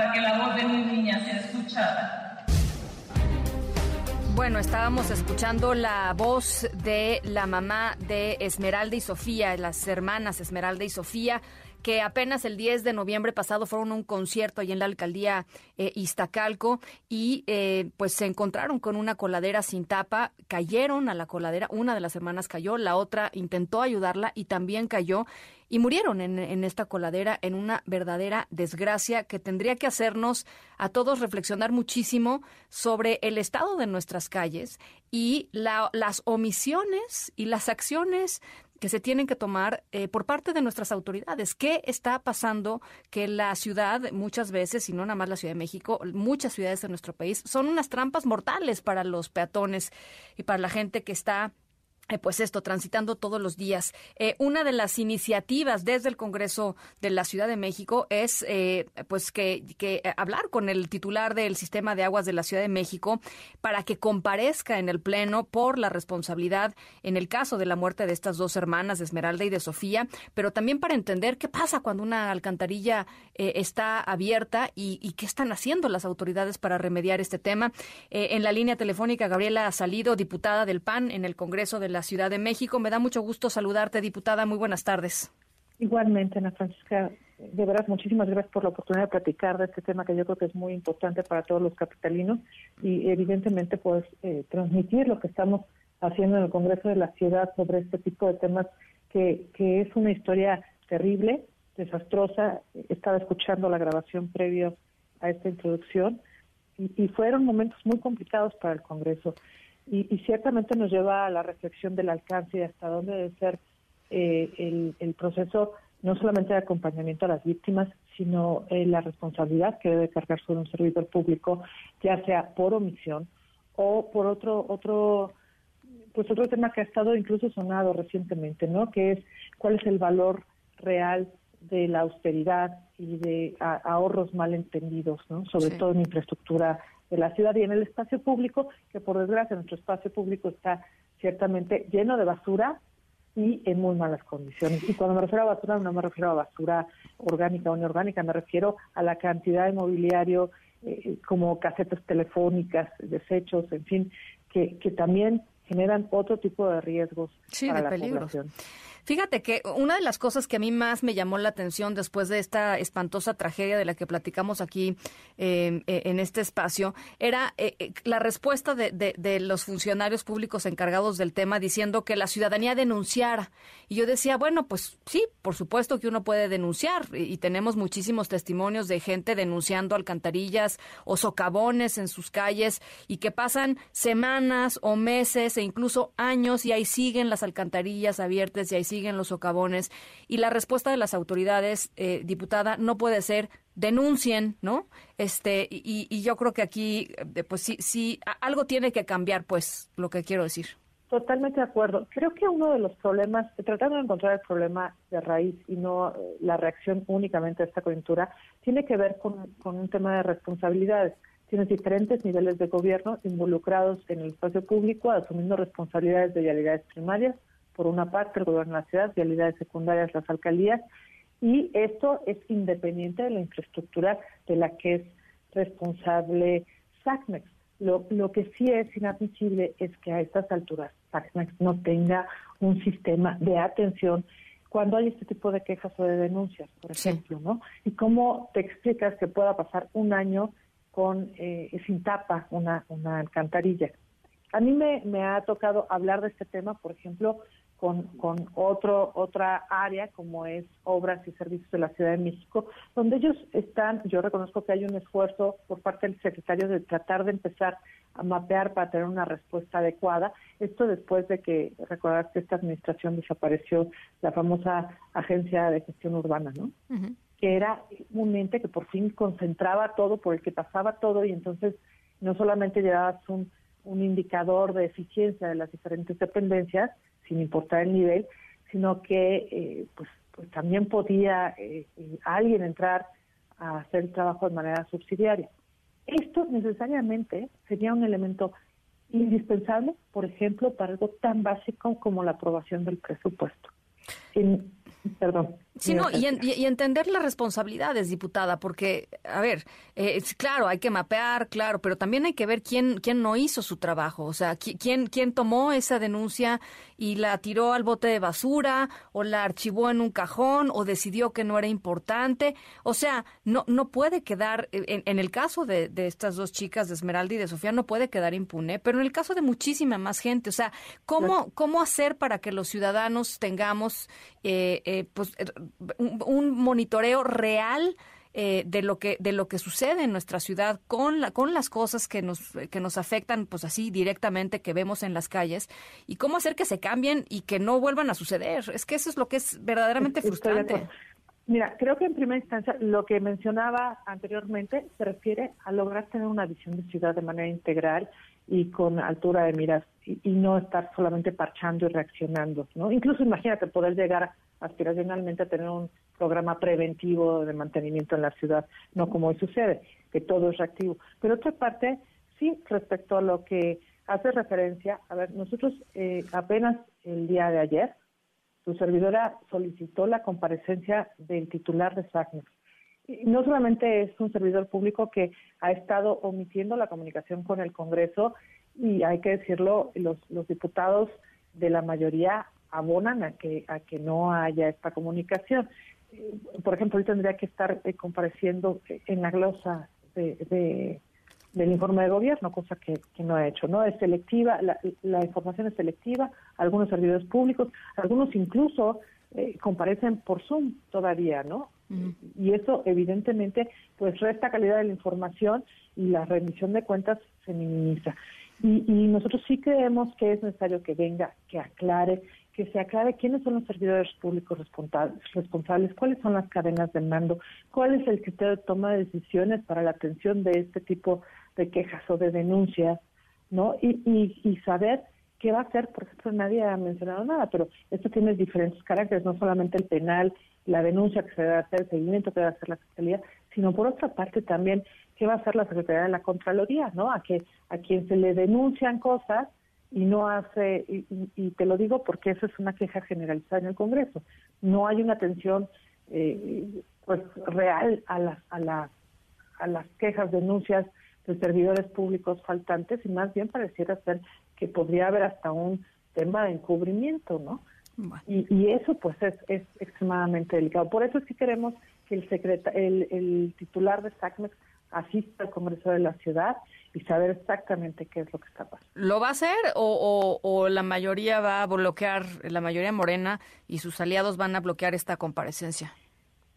Para que la voz de mi niña sea escuchada. Bueno, estábamos escuchando la voz de la mamá de Esmeralda y Sofía, las hermanas Esmeralda y Sofía, que apenas el 10 de noviembre pasado fueron a un concierto ahí en la alcaldía eh, Iztacalco y eh, pues se encontraron con una coladera sin tapa, cayeron a la coladera, una de las hermanas cayó, la otra intentó ayudarla y también cayó y murieron en, en, esta coladera en una verdadera desgracia que tendría que hacernos a todos reflexionar muchísimo sobre el estado de nuestras calles y la, las omisiones y las acciones que se tienen que tomar eh, por parte de nuestras autoridades. ¿Qué está pasando que la ciudad muchas veces, y no nada más la Ciudad de México, muchas ciudades de nuestro país son unas trampas mortales para los peatones y para la gente que está eh, pues esto, transitando todos los días. Eh, una de las iniciativas desde el Congreso de la Ciudad de México es eh, pues que, hablar con el titular del sistema de aguas de la Ciudad de México para que comparezca en el Pleno por la responsabilidad en el caso de la muerte de estas dos hermanas, de Esmeralda y de Sofía, pero también para entender qué pasa cuando una alcantarilla está abierta y, y, qué están haciendo las autoridades para remediar este tema. en la línea telefónica, Gabriela Salido, diputada del PAN en el Congreso de la Ciudad de México. Me da mucho gusto saludarte, diputada. Muy buenas tardes. Igualmente, Ana Francisca, de verdad, muchísimas gracias por la oportunidad de platicar de este tema que yo creo que es muy importante para todos los capitalinos y evidentemente pues eh, transmitir lo que estamos haciendo en el Congreso de la Ciudad sobre este tipo de temas que, que es una historia terrible, desastrosa. Estaba escuchando la grabación previo a esta introducción y, y fueron momentos muy complicados para el Congreso y, y, ciertamente nos lleva a la reflexión del alcance y hasta dónde debe ser eh, el, el, proceso no solamente de acompañamiento a las víctimas, sino eh, la responsabilidad que debe cargar sobre un servidor público, ya sea por omisión o por otro otro pues otro tema que ha estado incluso sonado recientemente, ¿no? Que es cuál es el valor real de la austeridad y de a, ahorros mal entendidos, ¿no? Sobre sí. todo en infraestructura de la ciudad y en el espacio público, que por desgracia nuestro espacio público está ciertamente lleno de basura y en muy malas condiciones. Y cuando me refiero a basura, no me refiero a basura orgánica o inorgánica, me refiero a la cantidad de mobiliario eh, como casetas telefónicas, desechos, en fin, que, que también generan otro tipo de riesgos sí, para de la peligros. población. Fíjate que una de las cosas que a mí más me llamó la atención después de esta espantosa tragedia de la que platicamos aquí eh, en este espacio era eh, la respuesta de, los funcionarios públicos encargados del tema diciendo que la ciudadanía denunciara. Y yo decía, bueno, pues sí, por supuesto que uno puede denunciar y, y tenemos muchísimos testimonios de gente denunciando alcantarillas o socavones en sus calles y que pasan semanas o meses e incluso años y ahí siguen las alcantarillas abiertas y ahí siguen los socavones. Y la respuesta de las autoridades, eh, diputada, no puede ser denuncien, ¿no? Este, y, yo creo que aquí, pues sí, sí, algo tiene que cambiar, pues, lo que quiero decir. Totalmente de acuerdo. Creo que uno de los problemas, tratando de encontrar el problema de raíz y no la reacción únicamente a esta coyuntura, tiene que ver con, con un tema de responsabilidades. Tienes diferentes niveles de gobierno involucrados en el espacio público, asumiendo responsabilidades de vialidades primarias, por una parte el gobierno de la ciudad, vialidades secundarias las alcaldías, y esto es independiente de la infraestructura de la que es responsable SACMEX. Lo, lo que sí es inadmisible es que a estas alturas SACMEX no tenga un sistema de atención cuando hay este tipo de quejas o de denuncias, por ejemplo, sí. ¿no? Y cómo te explicas que pueda pasar un año con eh, sin tapa una, una alcantarilla. A mí me, me ha tocado hablar de este tema, por ejemplo, con, con otro, otra área como es obras y servicios de la Ciudad de México, donde ellos están, yo reconozco que hay un esfuerzo por parte del secretario de tratar de empezar a mapear para tener una respuesta adecuada. Esto después de que, recordar que esta administración desapareció la famosa Agencia de Gestión Urbana, ¿no? Que era un ente que por fin concentraba todo, por el que pasaba todo y entonces no solamente llevabas un, un indicador de eficiencia de las diferentes dependencias, sin importar el nivel, sino que eh, pues, pues también podía eh, eh, alguien entrar a hacer el trabajo de manera subsidiaria. Esto necesariamente sería un elemento indispensable, por ejemplo, para algo tan básico como la aprobación del presupuesto. Perdón. Sí, y, entender las responsabilidades, diputada, porque, a ver, eh, claro, hay que mapear, claro, pero también hay que ver quién, quién no hizo su trabajo, o sea, quién, quién tomó esa denuncia y la tiró al bote de basura, o la archivó en un cajón, o decidió que no era importante. O sea, no, no puede quedar, en, en el caso de, de, estas dos chicas, de Esmeralda y de Sofía, no puede quedar impune, pero en el caso de muchísima más gente, o sea, ¿cómo, cómo hacer para que los ciudadanos tengamos, eh, eh, pues, un, monitoreo real eh, de lo que de lo que sucede en nuestra ciudad con la, con las cosas que nos que nos afectan pues así directamente que vemos en las calles y cómo hacer que se cambien y que no vuelvan a suceder. Es que eso es lo que es verdaderamente frustrante. mira creo que en primera instancia lo que mencionaba anteriormente se refiere a lograr tener una visión de ciudad de manera integral y con altura de miras y, y no estar solamente parchando y reaccionando no incluso imagínate poder llegar aspiracionalmente a tener un programa preventivo de mantenimiento en la ciudad, no como hoy sucede, que todo es reactivo. Pero otra parte, sí, respecto a lo que hace referencia, a ver, nosotros eh, apenas el día de ayer, su servidora solicitó la comparecencia del titular de SACNEX. No solamente es un servidor público que ha estado omitiendo la comunicación con el Congreso y hay que decirlo, los, los diputados de la mayoría abonan a que, a que no haya esta comunicación. Eh, por ejemplo, él tendría que estar eh, compareciendo en la glosa de, del informe de gobierno, cosa que, no ha hecho. no Es selectiva, la, información es selectiva, algunos servidores públicos, algunos incluso eh, comparecen por Zoom todavía, ¿no? Y eso evidentemente pues resta calidad de la información y la rendición de cuentas se minimiza. Y, y nosotros sí creemos que es necesario que venga, que aclare, que se aclare quiénes son los servidores públicos responsables, cuáles son las cadenas de mando, cuál es el criterio de toma de decisiones para la atención de este tipo de quejas o de denuncias, ¿no? Y, y, saber qué va a hacer, por ejemplo, nadie ha mencionado nada, pero esto tiene diferentes caracteres, no solamente el penal, la denuncia que se debe hacer, el seguimiento que debe hacer la Fiscalía, sino por otra parte también qué va a hacer la Secretaría de la Contraloría, ¿no? A que a quien se le denuncian cosas y no hace, y, te lo digo porque eso es una queja generalizada en el Congreso, no hay una atención eh, pues real a las, a, las, a las quejas, denuncias de servidores públicos faltantes y más bien pareciera ser que podría haber hasta un tema de encubrimiento, ¿no? Y, y, eso pues es, es extremadamente delicado. Por eso es que queremos que el, secreta, el, el titular de SACMEX asista al Congreso de la Ciudad y saber exactamente qué es lo que está pasando. ¿Lo va a hacer o, o, la mayoría va a bloquear, la mayoría morena y sus aliados van a bloquear esta comparecencia?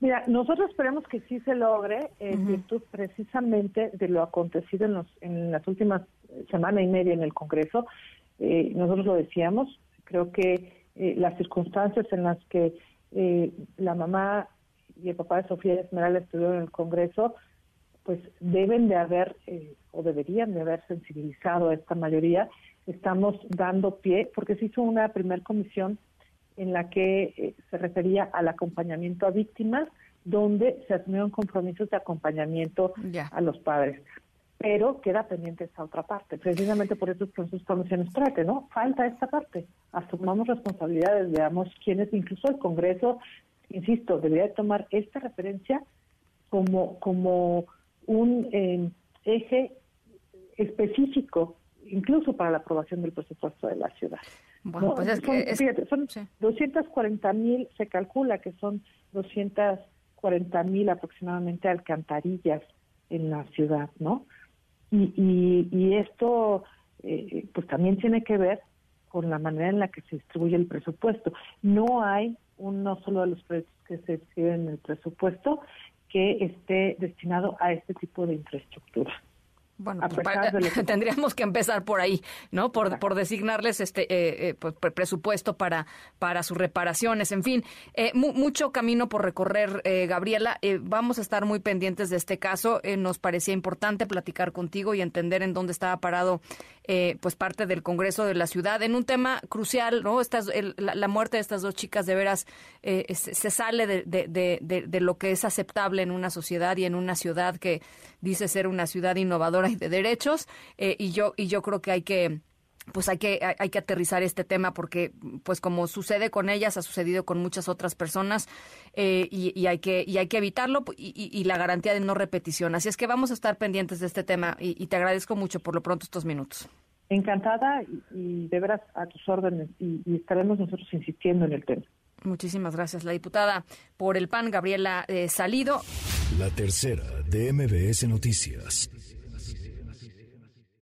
Mira, nosotros esperemos que sí se logre en virtud precisamente de lo acontecido en, los, en las últimas semana y media en el Congreso. Eh, nosotros lo decíamos, creo que eh, las circunstancias en las que eh, la mamá y el papá de Sofía Esmeralda estuvieron en el Congreso pues deben de haber eh, o deberían de haber sensibilizado a esta mayoría. Estamos dando pie, porque se hizo una primer comisión en la que eh, se refería al acompañamiento a víctimas, donde se asumieron compromisos de acompañamiento a los padres. Pero queda pendiente esa otra parte. Precisamente por eso es que nosotros estamos trate, ¿no? Falta esta parte. Asumamos responsabilidades, veamos quiénes, incluso el Congreso, insisto, debería tomar esta referencia como, como un eh, eje específico incluso para la aprobación del presupuesto de la ciudad. Bueno, pues es son, fíjate, son 240 mil, se calcula que son 240 mil aproximadamente alcantarillas en la ciudad, ¿no? Y, y, esto, eh, pues también tiene que ver con la manera en la que se distribuye el presupuesto. No hay uno solo de los proyectos que se escriben en el presupuesto que esté destinado a este tipo de infraestructura. Bueno, pues, tendríamos que empezar por ahí, ¿no? Por, por designarles este eh, eh pues, presupuesto para, para sus reparaciones. En fin, eh, mucho camino por recorrer, eh, Gabriela. vamos a estar muy pendientes de este caso. nos parecía importante platicar contigo y entender en dónde estaba parado pues parte del Congreso de la ciudad en un tema crucial, ¿no? Estas, la, muerte de estas dos chicas de veras se, sale de, de, de lo que es aceptable en una sociedad y en una ciudad que dice ser una ciudad innovadora y de derechos, eh, y yo y yo creo que hay que pues hay que hay que aterrizar este tema porque pues como sucede con ellas ha sucedido con muchas otras personas eh, y, hay que y hay que evitarlo y, la garantía de no repetición. Así es que vamos a estar pendientes de este tema y, te agradezco mucho por lo pronto estos minutos. Encantada y, de veras a tus órdenes y, estaremos nosotros insistiendo en el tema. Muchísimas gracias la diputada por el PAN Gabriela eh, Salido. La tercera de MBS Noticias